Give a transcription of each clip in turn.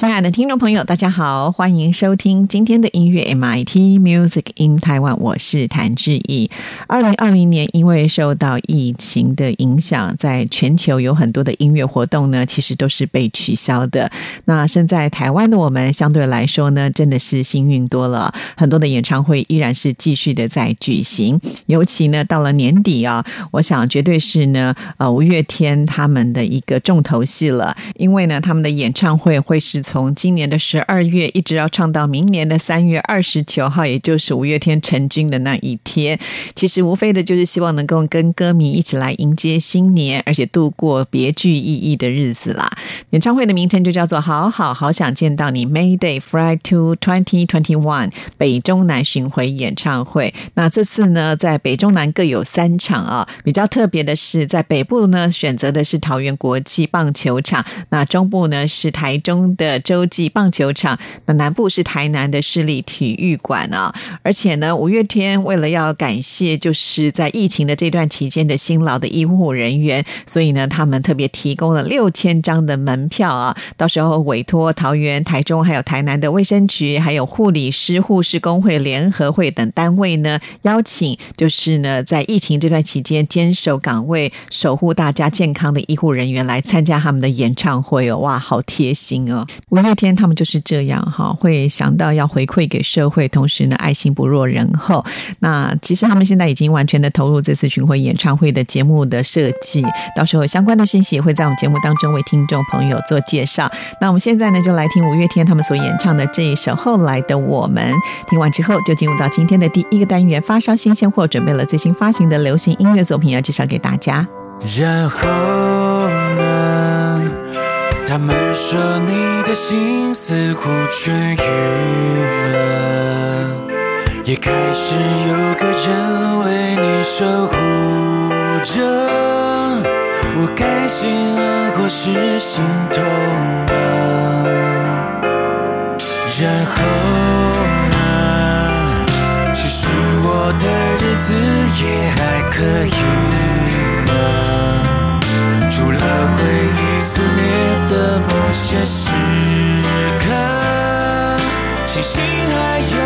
亲爱的听众朋友，大家好，欢迎收听今天的音乐 MIT Music in Taiwan，我是谭志毅。二零二零年因为受到疫情的影响，在全球有很多的音乐活动呢，其实都是被取消的。那身在台湾的我们，相对来说呢，真的是幸运多了，很多的演唱会依然是继续的在举行。尤其呢，到了年底啊，我想绝对是呢，呃，五月天他们的一个重头戏了，因为呢，他们的演唱会会是。从今年的十二月一直要唱到明年的三月二十九号，也就是五月天成军的那一天。其实无非的就是希望能够跟歌迷一起来迎接新年，而且度过别具意义的日子啦。演唱会的名称就叫做“好好好想见到你 ”，May Day Fly to Twenty Twenty One 北中南巡回演唱会。那这次呢，在北中南各有三场啊。比较特别的是，在北部呢选择的是桃园国际棒球场，那中部呢是台中的。洲际棒球场，那南部是台南的市立体育馆啊。而且呢，五月天为了要感谢就是在疫情的这段期间的辛劳的医护人员，所以呢，他们特别提供了六千张的门门票啊。到时候委托桃园、台中还有台南的卫生局，还有护理师、护士工会联合会等单位呢，邀请就是呢，在疫情这段期间坚守岗位、守护大家健康的医护人员来参加他们的演唱会哦。哇，好贴心哦！五月天他们就是这样哈，会想到要回馈给社会，同时呢爱心不弱人后。那其实他们现在已经完全的投入这次巡回演唱会的节目的设计，到时候相关的讯息也会在我们节目当中为听众朋友有做介绍。那我们现在呢就来听五月天他们所演唱的这一首《后来的我们》。听完之后就进入到今天的第一个单元——发烧新鲜货，准备了最新发行的流行音乐作品要介绍给大家。然后呢？他们说你的心似乎痊愈了，也开始有个人为你守护着。我该心安或是心痛呢？然后呢？其实我的日子也还可以吗？除了回忆肆虐的某些时刻，庆幸还有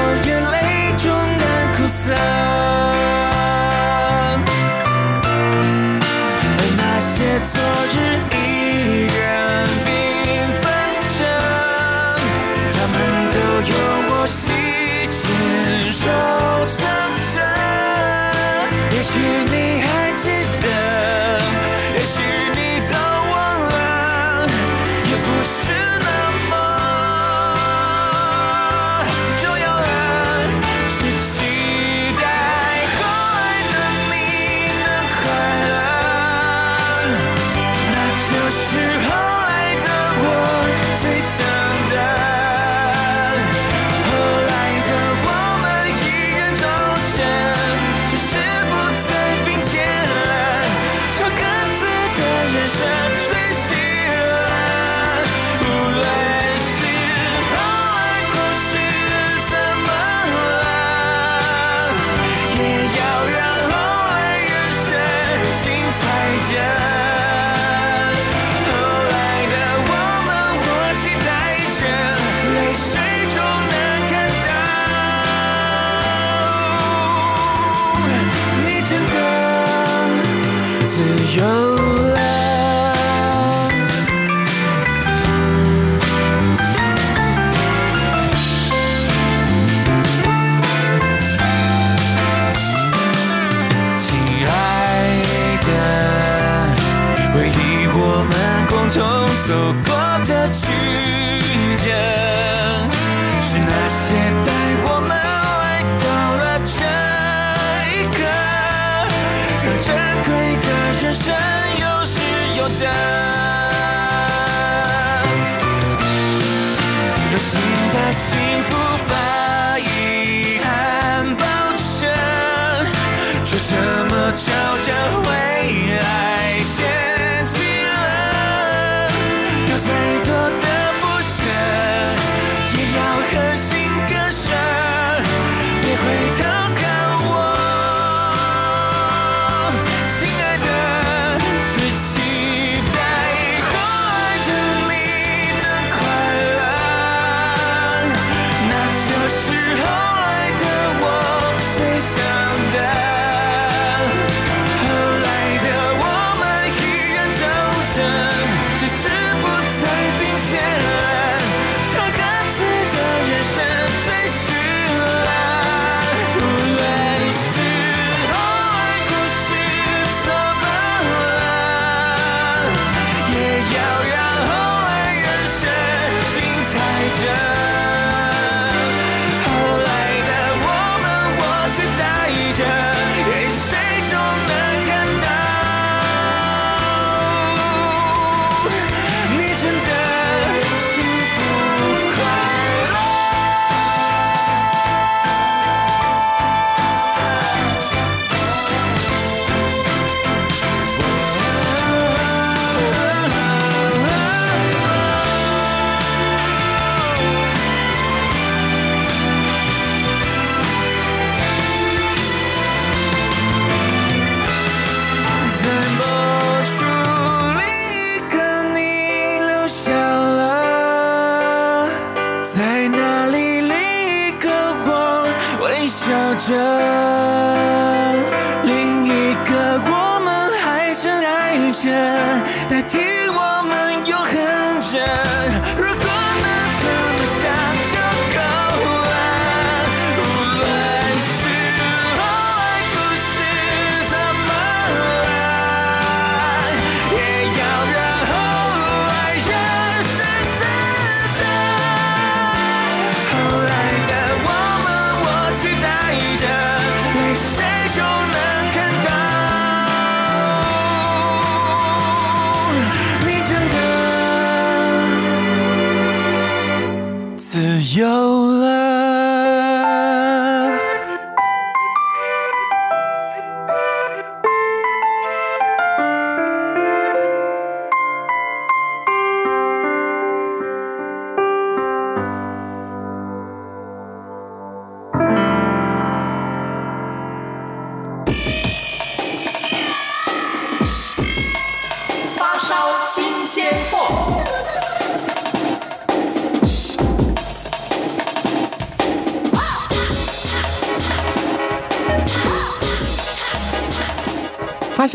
笑着，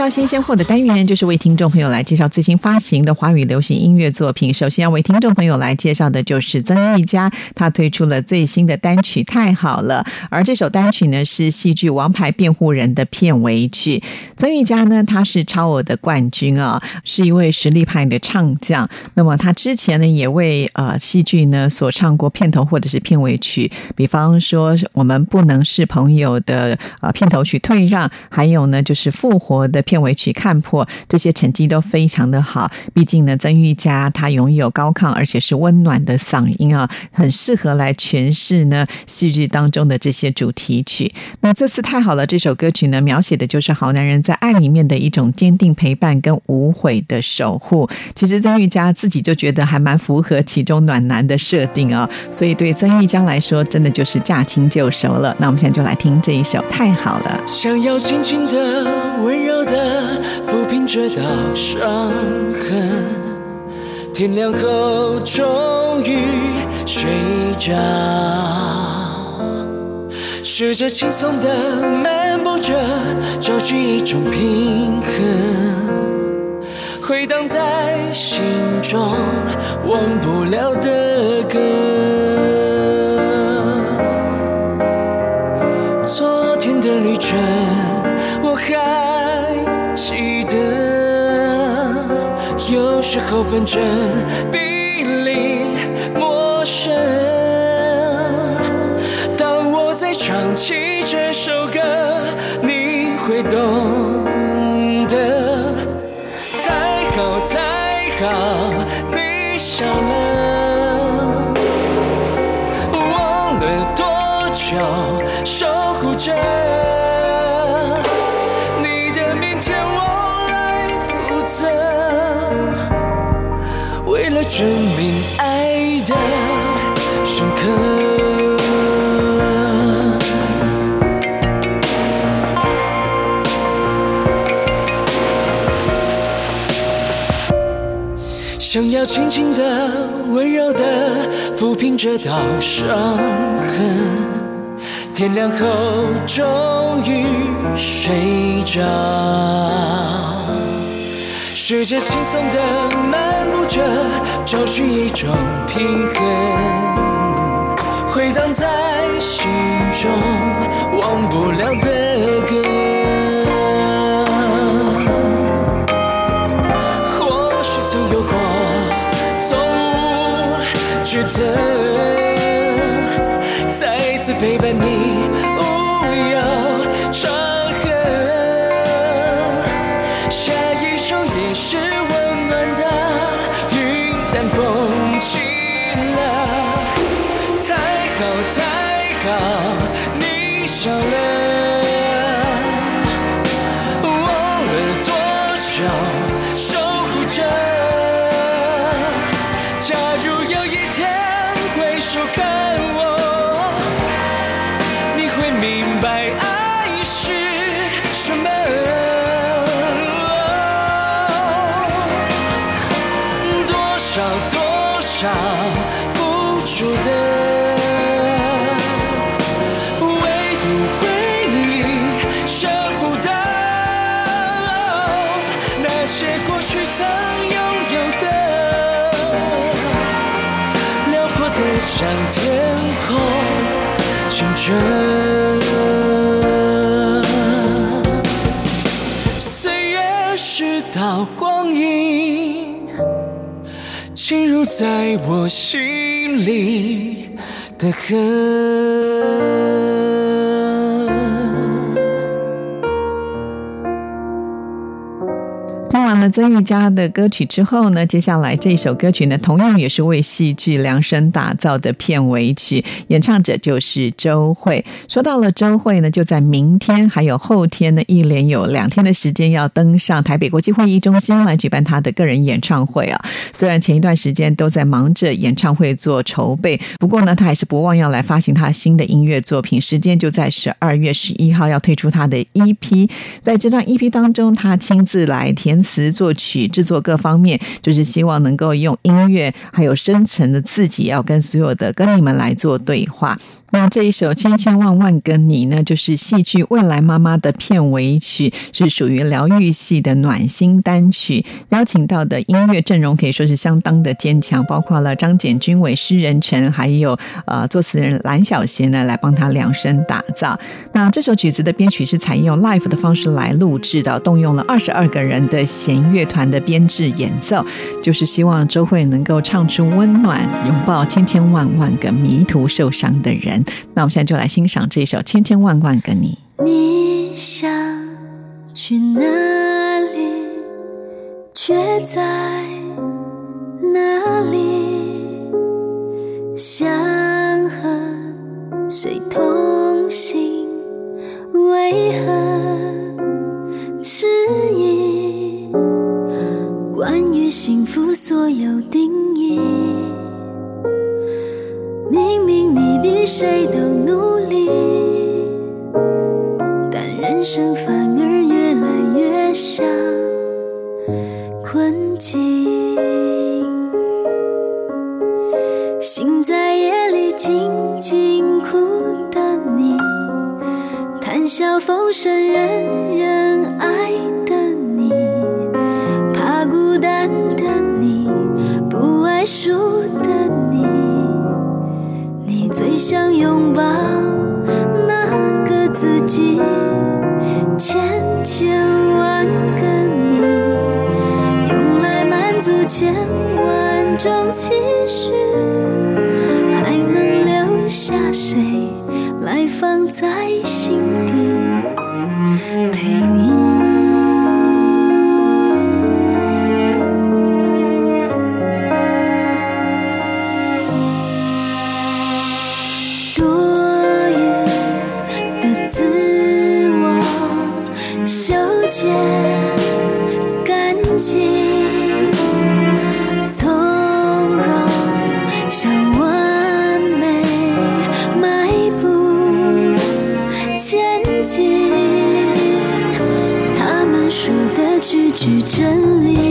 新鲜货的单元，就是为听众朋友来介绍最新发行的华语流行音乐作品。首先要为听众朋友来介绍的就是曾玉佳，他推出了最新的单曲《太好了》，而这首单曲呢是戏剧《王牌辩护人》的片尾曲。曾玉佳呢，他是超偶的冠军啊，是一位实力派的唱将。那么他之前呢，也为呃戏剧呢所唱过片头或者是片尾曲，比方说我们不能是朋友的呃片头曲《退让》，还有呢就是复活的片尾曲《看破》，这些成绩都非常的好。毕竟呢，曾玉佳她拥有高亢而且是温暖的嗓音啊，很适合来诠释呢戏剧当中的这些主题曲。那这次太好了，这首歌曲呢，描写的就是好男人在爱里面的一种坚定陪伴跟无悔的守护。其实曾玉佳自己就觉得还蛮符合其中暖男的设定啊，所以对曾玉佳来说，真的就是驾轻就熟了。那我们现在就来听这一首《太好了》。想要轻轻的、温柔的抚平这道伤痕，天亮后终于睡着，试着轻松的漫步着，找寻一种平衡，回荡在心中忘不了的歌。还记得。有时候反正比邻陌生。当我在唱起这首歌，你会懂得。太好太好，你笑了。忘了多久守护着证明爱的深刻。想要轻轻的、温柔的抚平这道伤痕。天亮后终于睡着，世界轻松的漫步着，找寻一种平衡，回荡在心中忘不了的歌。或许曾有过，从无觉得。再次陪伴你，在我心里的痕。曾玉佳的歌曲之后呢，接下来这首歌曲呢，同样也是为戏剧量身打造的片尾曲，演唱者就是周蕙。说到了周蕙呢，就在明天还有后天呢，一连有两天的时间要登上台北国际会议中心来举办她的个人演唱会啊。虽然前一段时间都在忙着演唱会做筹备，不过呢，她还是不忘要来发行她新的音乐作品，时间就在十二月十一号要推出她的 EP。在这张 EP 当中，她亲自来填词、作曲、制作各方面，就是希望能够用音乐还有深层的自己，要跟所有的歌迷们来做对话。那这一首《千千万万个你》呢，就是戏剧《未来妈妈》的片尾曲，是属于疗愈系的暖心单曲。邀请到的音乐阵容可以说是相当的坚强，包括了张简君伟、诗人陈，还有呃作词人蓝小贤呢，来帮他量身打造。那这首曲子的编曲是采用 live 的方式来录制的，动用了二十二个人的弦乐团的编制演奏，就是希望周蕙能够唱出温暖，拥抱千千万万个迷途受伤的人。那我们现在就来欣赏这首《千千万万个你》。你想去哪里，却在哪里？想和谁同行，为何有地去真理。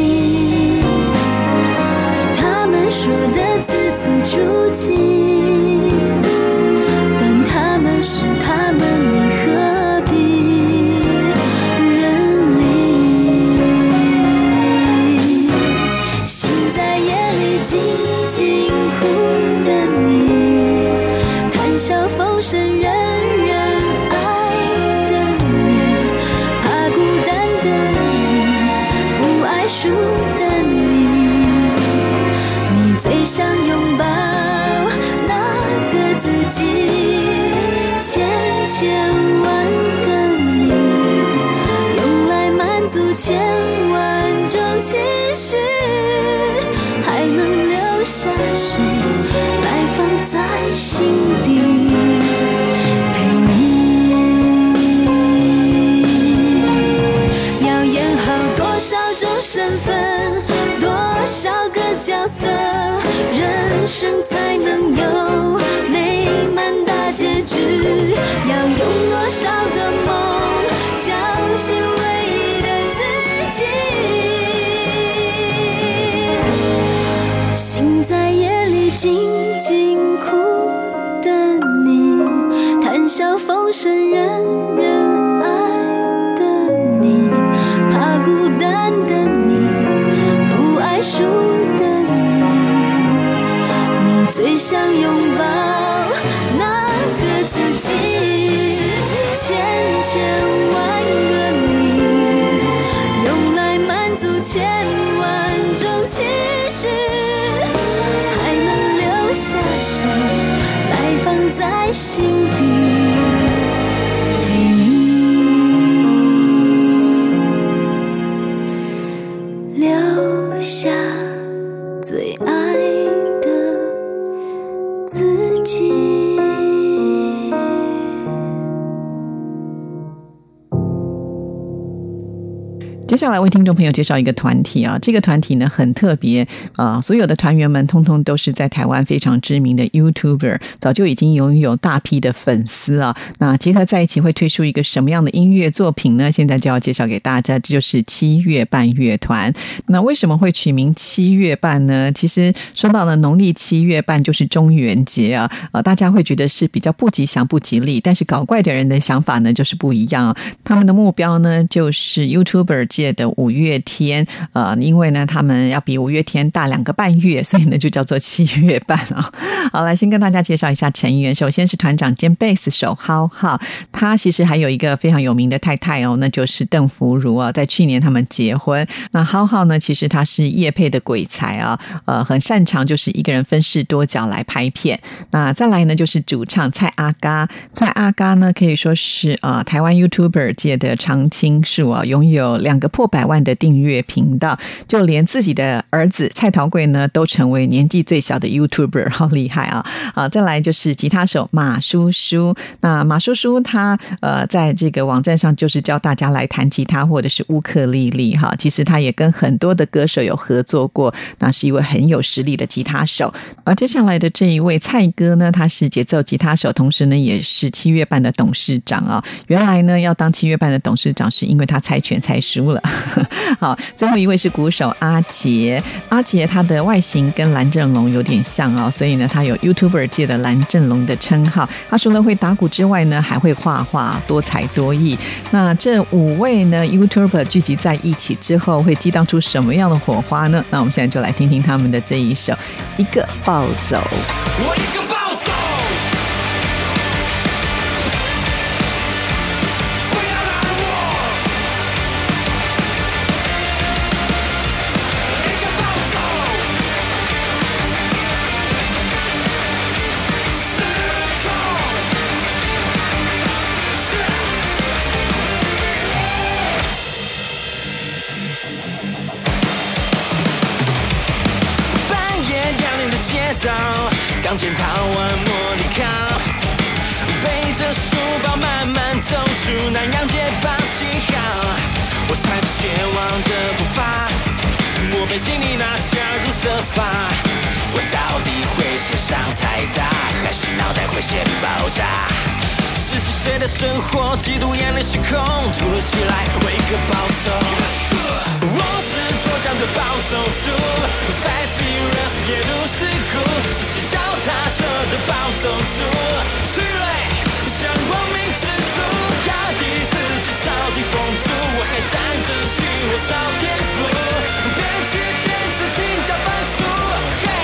接下来为听众朋友介绍一个团体啊，这个团体呢很特别啊、所有的团员们通通都是在台湾非常知名的 YouTuber，早就已经拥有大批的粉丝啊。那结合在一起会推出一个什么样的音乐作品呢？现在就要介绍给大家，这就是七月半乐团。那为什么会取名七月半呢？其实说到了农历七月半就是中元节啊，呃，大家会觉得是比较不吉祥、不吉利，但是搞怪的人的想法呢就是不一样、他们的目标呢就是 YouTuber 界的五月天，呃，因为呢他们要比五月天大两个半月，所以呢就叫做七月半啊。好，来先跟大家介绍一下成员，首先是团长兼贝斯手浩浩，他其实还有一个非常有名的太太哦，那就是邓福如啊，在去年他们结婚。那浩浩呢，其实他是叶配的鬼才啊，呃，很擅长就是一个人分饰多角来拍片。那再来呢，就是主唱蔡阿嘎，蔡阿嘎呢可以说是啊、呃台湾 YouTuber 界的常青树啊，拥有两个破百万的订阅频道，就连自己的儿子蔡桃贵呢都成为年纪最小的 YouTuber，好厉害啊！啊，再来就是吉他手马叔叔，那马叔叔他呃在这个网站上就是教大家来弹吉他或者是乌克丽丽哈，其实他也跟很多的歌手有合作过，那是一位很有实力的吉他手。而接下来的这一位蔡哥呢，他是节奏吉他手，同时呢也是七月半的董事长啊。原来呢要当七月半的董事长，是因为他猜拳猜输了。好，最后一位是鼓手阿杰，阿杰他的外形跟蓝正龙有点像哦，所以呢他有 YouTuber 界的蓝正龙的称号。他除了会打鼓之外呢，还会画画，多才多艺。那这五位呢 YouTuber 聚集在一起之后，会激荡出什么样的火花呢？那我们现在就来听听他们的这一首《一个暴走》。我一个背经历那条入色法，我到底会先上太大，还是脑袋会先爆炸？十七岁的生活，几度眼泪失控，突如其来，我一个暴走。我将的暴走族，Fast Furious 夜路是苦，只是脚踏车的暴走族，脆锐像亡命之徒，压低自己超低风阻，我还站着气，我超颠覆，边骑边吃请教番薯，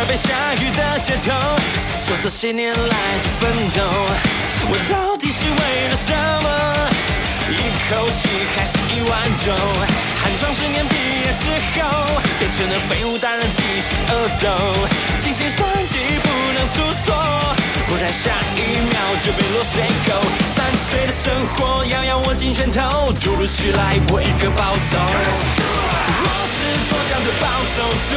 在被下雨的街头，思索这些年来的奋斗，我到底是为了什么？一口气还是一碗粥？寒窗十年毕业之后，变成了废物大人记性恶斗，精心算计不能出错，不然下一秒就被落水狗。三十岁的生活要要握紧拳头，突如其来我一个暴走。我是脱缰的暴走族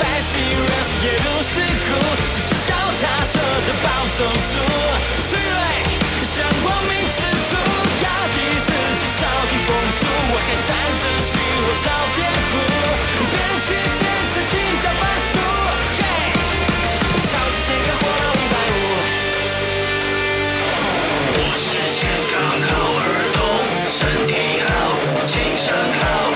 ，Fast Furious 夜路是苦，只是脚踏车的暴走族，脆锐像亡命之徒，压低自己超低风阻，我还站着气，我超颠覆，边骑边吃青椒番薯，嘿，超级健康活到一百五。我是健康好儿童，身体好，精神好，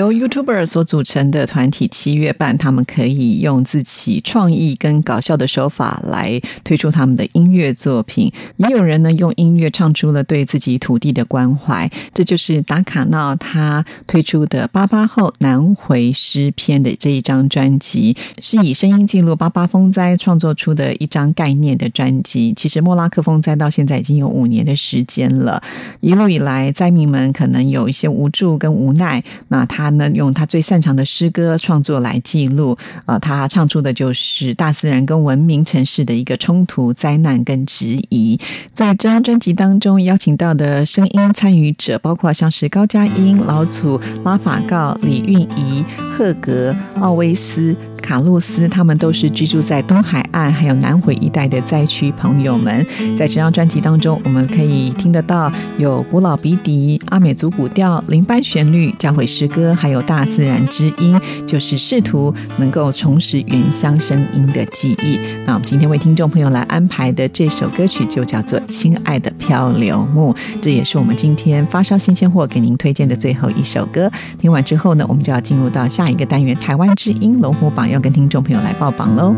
由 YouTuber 所组成的团体七月半，他们可以用自己创意跟搞笑的手法来推出他们的音乐作品。也有人呢用音乐唱出了对自己土地的关怀，这就是达卡闹他推出的《八八后南回诗篇》的这一张专辑，是以声音记录八八风灾创作出的一张概念的专辑。其实莫拉克风灾到现在已经有五年的时间了，一路以来灾民们可能有一些无助跟无奈，那他呢用他最擅长的诗歌创作来记录，呃，他唱出的就是大自然跟文明城市的一个冲突、灾难跟质疑。在这张专辑当中，邀请到的声音参与者包括像是高佳音、老祖、拉法告、李韵仪、赫格、奥威斯、卡洛斯，他们都是居住在东海岸还有南回一带的灾区朋友们。在这张专辑当中，我们可以听得到有古老鼻笛、阿美族古调、灵班旋律、教会诗歌，还有大自然之音，就是试图能够重拾原乡声音的记忆。那我们今天为听众朋友来安排的这首歌曲就叫做《亲爱的漂流木》，这也是我们今天发烧新鲜货给您推荐的最后一首歌。听完之后呢，我们就要进入到下一个单元——台湾之音龙虎榜，要跟听众朋友来报榜喽。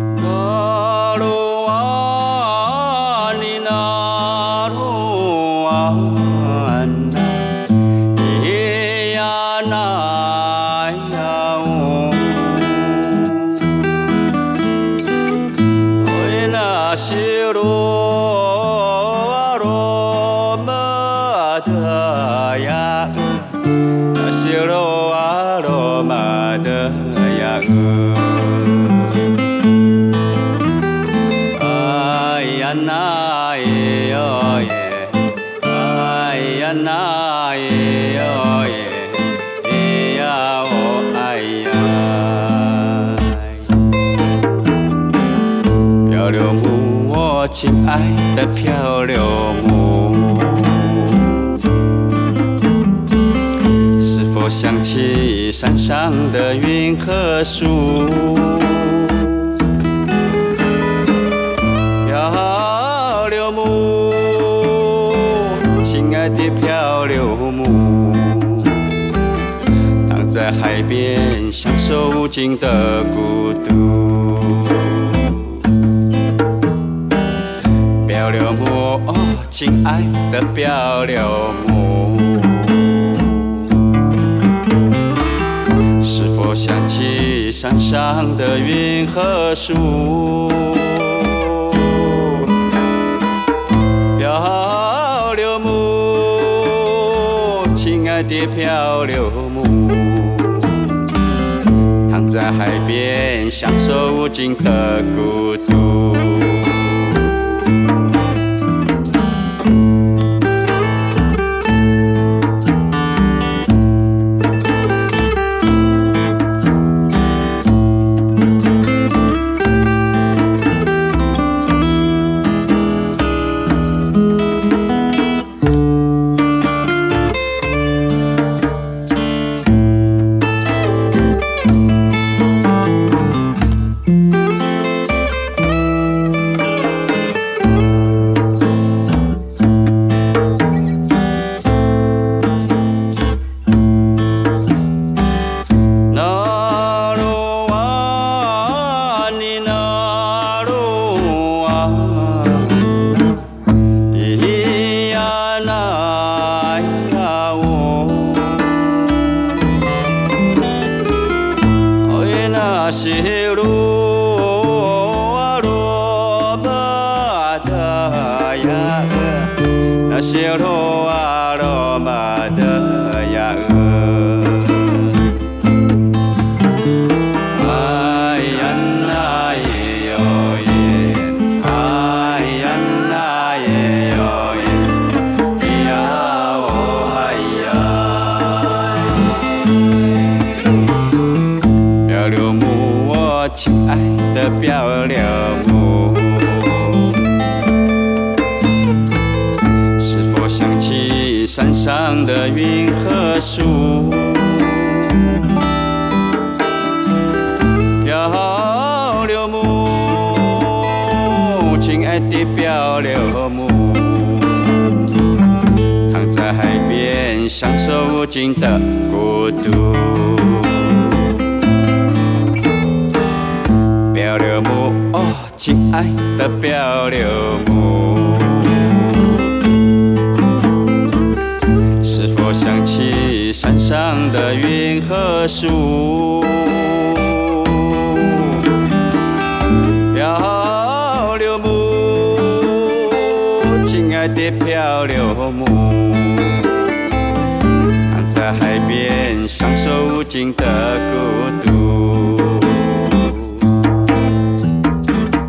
爱的漂流木，是否想起山上的云和树？漂流木，亲爱的漂流木，躺在海边享受无尽的孤独。亲爱的漂流木，是否想起山上的云和树？漂流木，亲爱的漂流木，躺在海边享受无尽的孤独。亲爱的漂流木，躺在海边享受无尽的孤独。漂流木，哦，亲爱的漂流木，是否想起山上的云和树？受无尽的孤独。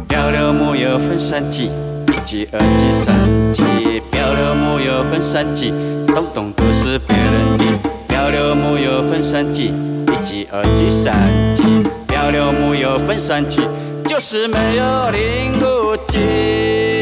漂流木有分三级，一级、二级、三级。漂流木有分三级，动动都是别人的。漂流木有分三级，一级、二级、三级。漂流木有分三级，就是没有领悟机。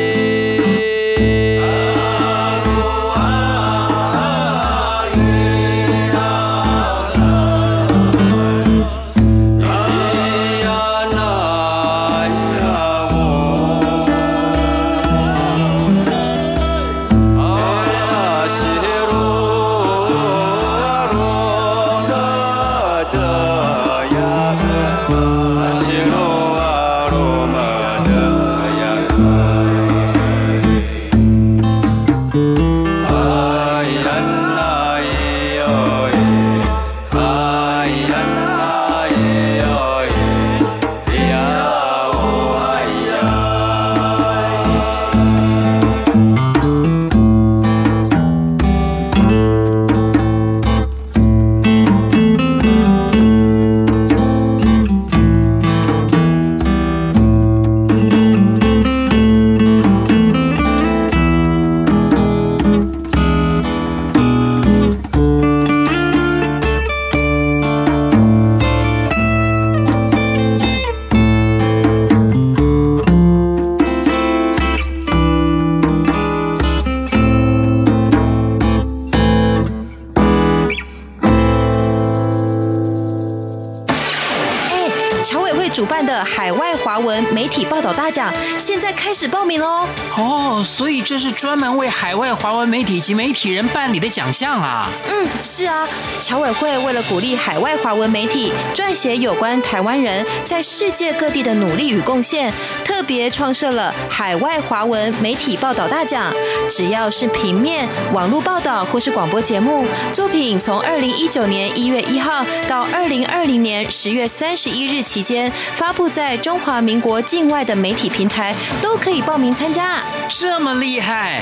现在开始报名喽。哦，所以这是专门为海外华文媒体及媒体人办理的奖项啊。嗯，是啊，侨委会为了鼓励海外华文媒体撰写有关台湾人在世界各地的努力与贡献，特别创设了海外华文媒体报道大奖。只要是平面、网络报道或是广播节目作品，从二零一九年一月一号到二零二零年十月三十一日期间，发布在中华民国境外的媒体平台，都可以报名参加。这么厉害！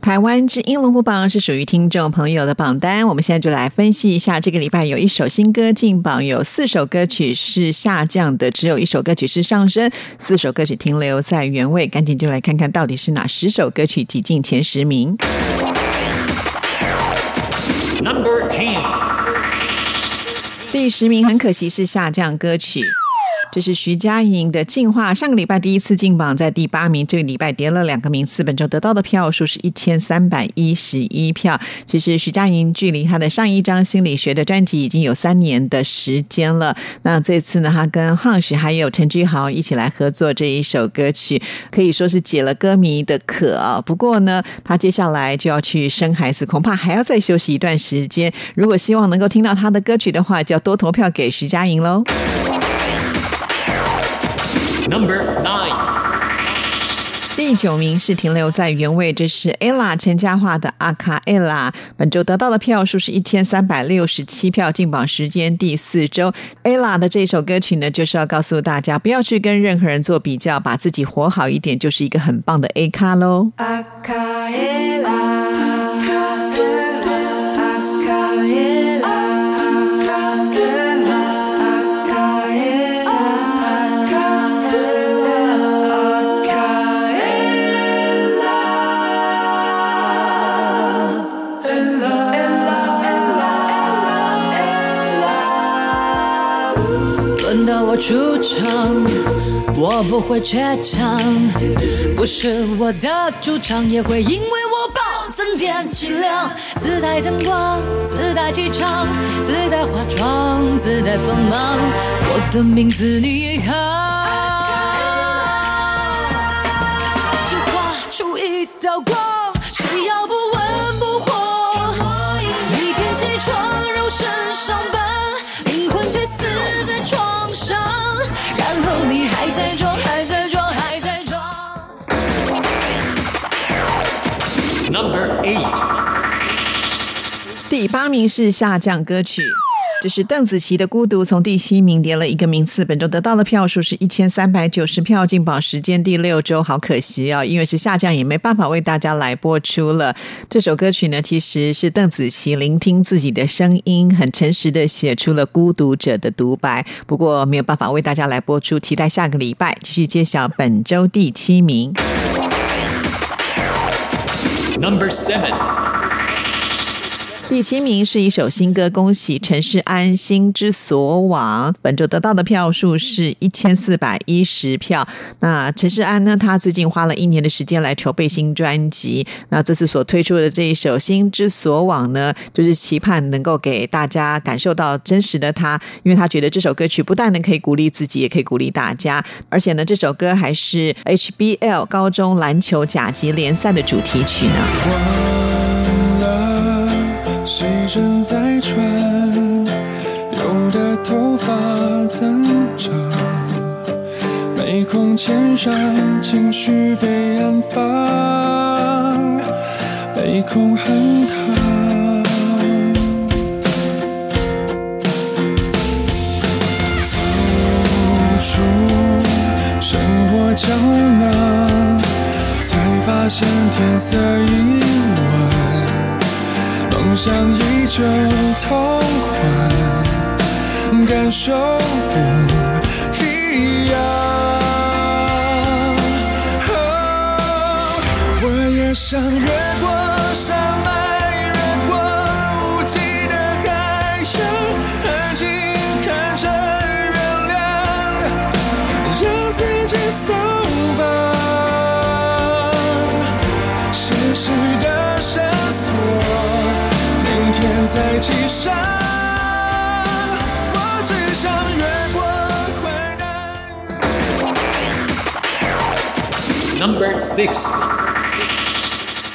台湾之音龙虎榜是属于听众朋友的榜单。我们现在就来分析一下，这个礼拜有一首新歌进榜，有四首歌曲是下降的，只有一首歌曲是上升，四首歌曲停留在原位。赶紧就来看看到底是哪十首歌曲挤进前十名。Number Ten，第十名很可惜是下降歌曲。这是徐佳莹的《进化》，上个礼拜第一次进榜，在第八名，这个礼拜跌了两个名次，本周得到的票数是一千三百一十一票。其实徐佳莹距离她的上一张心理学的专辑已经有三年的时间了。那这次呢，她跟 Hush 还有陈君豪一起来合作这一首歌曲，可以说是解了歌迷的渴。不过呢，她接下来就要去生孩子，恐怕还要再休息一段时间。如果希望能够听到她的歌曲的话，就要多投票给徐佳莹喽。Number Nine，第九名是停留在原位，这是 ella 陈嘉桦的阿卡 ella，本周得到的票数是一千三百六十七票，进榜时间第四周。ella 的这首歌曲呢，就是要告诉大家，不要去跟任何人做比较，把自己活好一点，就是一个很棒的 A 卡喽。阿卡耶我出场，我不会怯场，不是我的主场，也会因为我暴增点气量，自带灯光，自带气场，自带化妆，自带锋芒，我的名字你好，就画出一道光，谁要不第八名是下降歌曲。这是邓紫棋的《孤独》，从第七名跌了一个名次，本周得到的票数是一千三百九十票，进榜时间第六周，好可惜啊、因为是下降，也没办法为大家来播出了。这首歌曲呢，其实是邓紫棋聆听自己的声音，很诚实的写出了孤独者的独白，不过没有办法为大家来播出，期待下个礼拜继续揭晓本周第七名。Number 7. 第七名是一首新歌，恭喜陈世安《心之所往》，本周得到的票数是一千四百一十票。那陈世安呢，他最近花了一年的时间来筹备新专辑，那这次所推出的这一首《心之所往》呢，就是期盼能够给大家感受到真实的他，因为他觉得这首歌曲不但能可以鼓励自己，也可以鼓励大家，而且呢，这首歌还是 HBL 高中篮球甲级联赛的主题曲呢。正在转，有的头发增长，没空肩上情绪被安放，没空喊他。走出生活胶囊，才发现天色已晚，梦想依旧痛快，感受不一样。哦我也想越过山脉，我只想越过困难。Number six。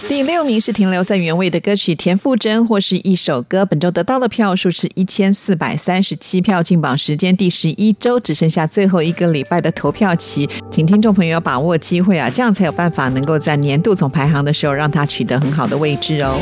第六名是停留在原位的歌曲《田馥甄》或是一首歌，本周得到的票数是一千四百三十七票，进榜时间第十一周，只剩下最后一个礼拜的投票期，请听众朋友把握机会啊，这样才有办法能够在年度总排行的时候让它取得很好的位置哦。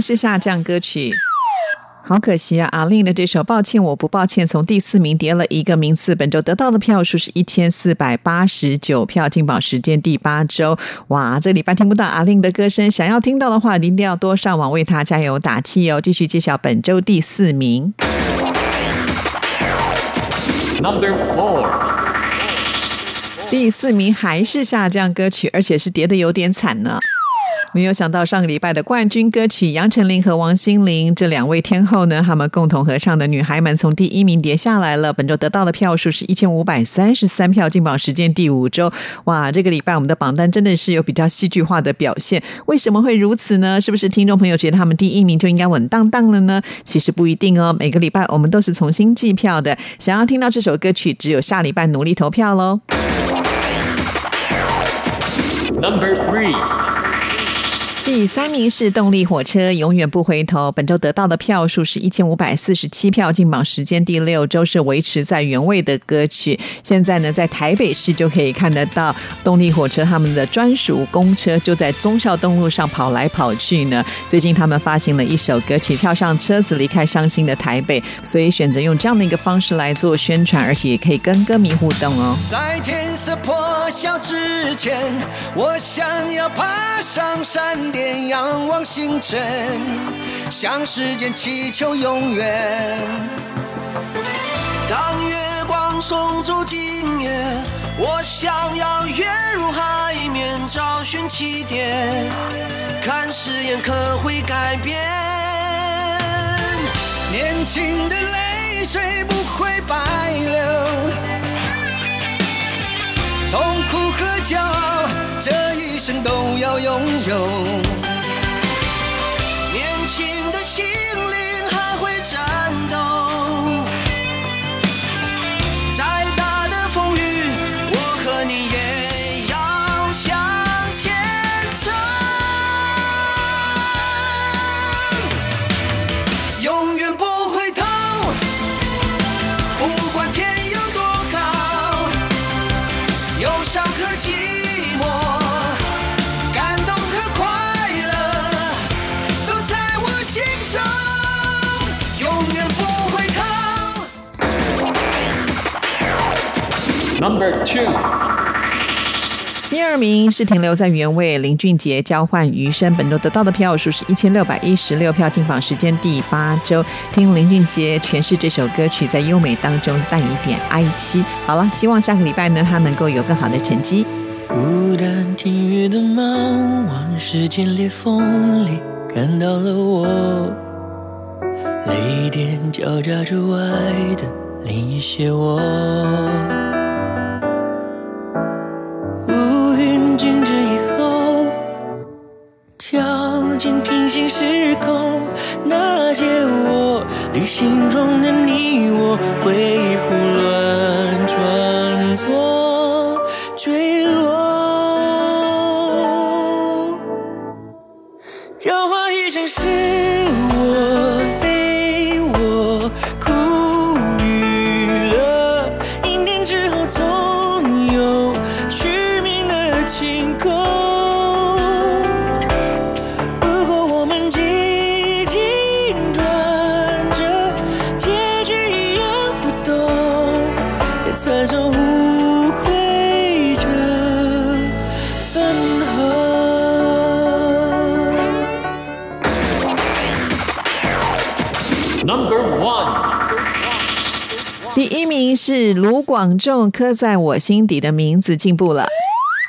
是下降歌曲。好可惜啊！阿令的这首《抱歉我不抱歉》从第四名跌了一个名次，本周得到的票数是一千四百八十九票，进榜时间第八周。哇，这礼拜听不到阿令的歌声，想要听到的话，一定要多上网为他加油打气哦！继续揭晓本周第四名。Number four。第四名还是下降歌曲，而且是跌的有点惨呢。没有想到上个礼拜的冠军歌曲杨丞琳和王心凌这两位天后呢，他们共同合唱的《女孩们》从第一名跌下来了。本周得到的票数是一千五百三十三票，进榜时间第五周。哇，这个礼拜我们的榜单真的是有比较戏剧化的表现。为什么会如此呢？是不是听众朋友觉得他们第一名就应该稳当当了呢？其实不一定哦。每个礼拜我们都是重新计票的。想要听到这首歌曲，只有下礼拜努力投票喽。Number three。第三名是动力火车，永远不回头。本周得到的票数是一千五百四十七票，进榜时间第六周是维持在原位的歌曲。现在呢，在台北市就可以看得到动力火车他们的专属公车就在忠孝东路上跑来跑去呢。最近他们发行了一首歌曲，跳上车子离开伤心的台北，所以选择用这样的一个方式来做宣传，而且也可以跟歌迷互动哦。在天色破晓之前，我想要爬上山顶仰望星辰，向时间祈求永远。当月光送走今夜，我想要跃入海面，找寻起点，看誓言可会改变。年轻的泪水不会白流。痛苦和骄傲，这一生都要拥有。年轻的心灵还会战斗，Number two，第二名是停留在原位，林俊杰交换余生，本周得到的票数是一千六百一十六票，进榜时间第八周。听林俊杰诠释这首歌曲，在优美当中带一点哀戚。好了，希望下个礼拜呢，他能够有更好的成绩。孤单听雨的猫，往时间裂缝里看到了我，泪点交加之外的另一些我。时空，那些我旅行中的你我，会胡乱。是卢广仲，刻在我心底的名字进步了。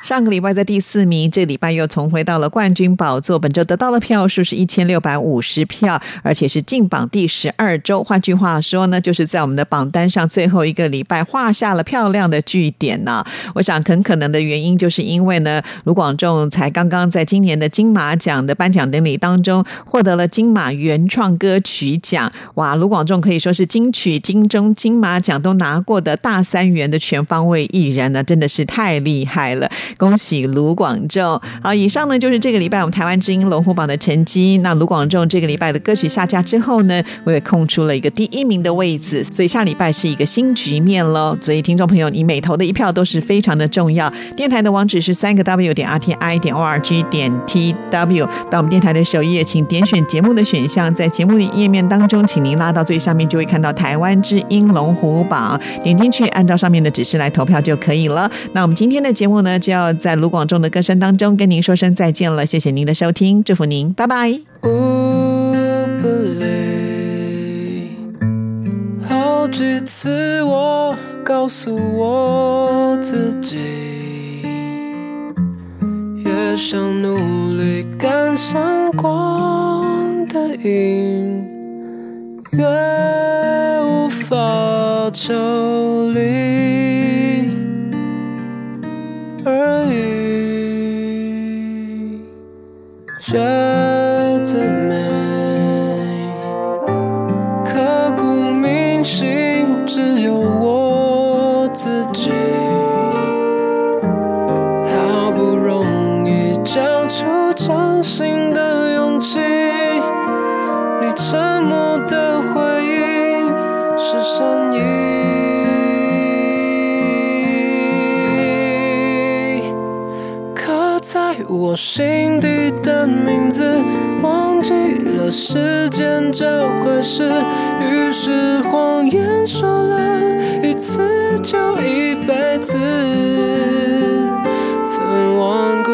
上个礼拜在第四名，这礼拜又重回到了冠军宝座。本周得到的票数是一千六百五十票，而且是进榜第十二周。换句话说呢，就是在我们的榜单上最后一个礼拜画下了漂亮的句点呢、我想很可能的原因，就是因为呢，卢广仲才刚刚在今年的金马奖的颁奖典礼当中获得了金马原创歌曲奖。哇，卢广仲可以说是金曲、金钟、金马奖都拿过的大三元的全方位艺人呢，真的是太厉害了。恭喜卢广仲！好，以上呢就是这个礼拜我们台湾之音龙虎榜的成绩。那卢广仲这个礼拜的歌曲下架之后呢，我也空出了一个第一名的位置，所以下礼拜是一个新局面喽。所以听众朋友，你每投的一票都是非常的重要。电台的网址是三个 W 点 R T I 点 O R G 点 T W。到我们电台的首页，请点选节目的选项，在节目的页面当中，请您拉到最下面，就会看到台湾之音龙虎榜，点进去，按照上面的指示来投票就可以了。那我们今天的节目呢，就要在卢广仲的歌声当中跟您说声再见了，谢谢您的收听，祝福您，拜拜。不不累，好几次我告诉我自己，越想努力赶上光的影，越无法抽离而已。我心底的名字，忘记了时间这回事，于是谎言说了一次就一辈子，曾忘过。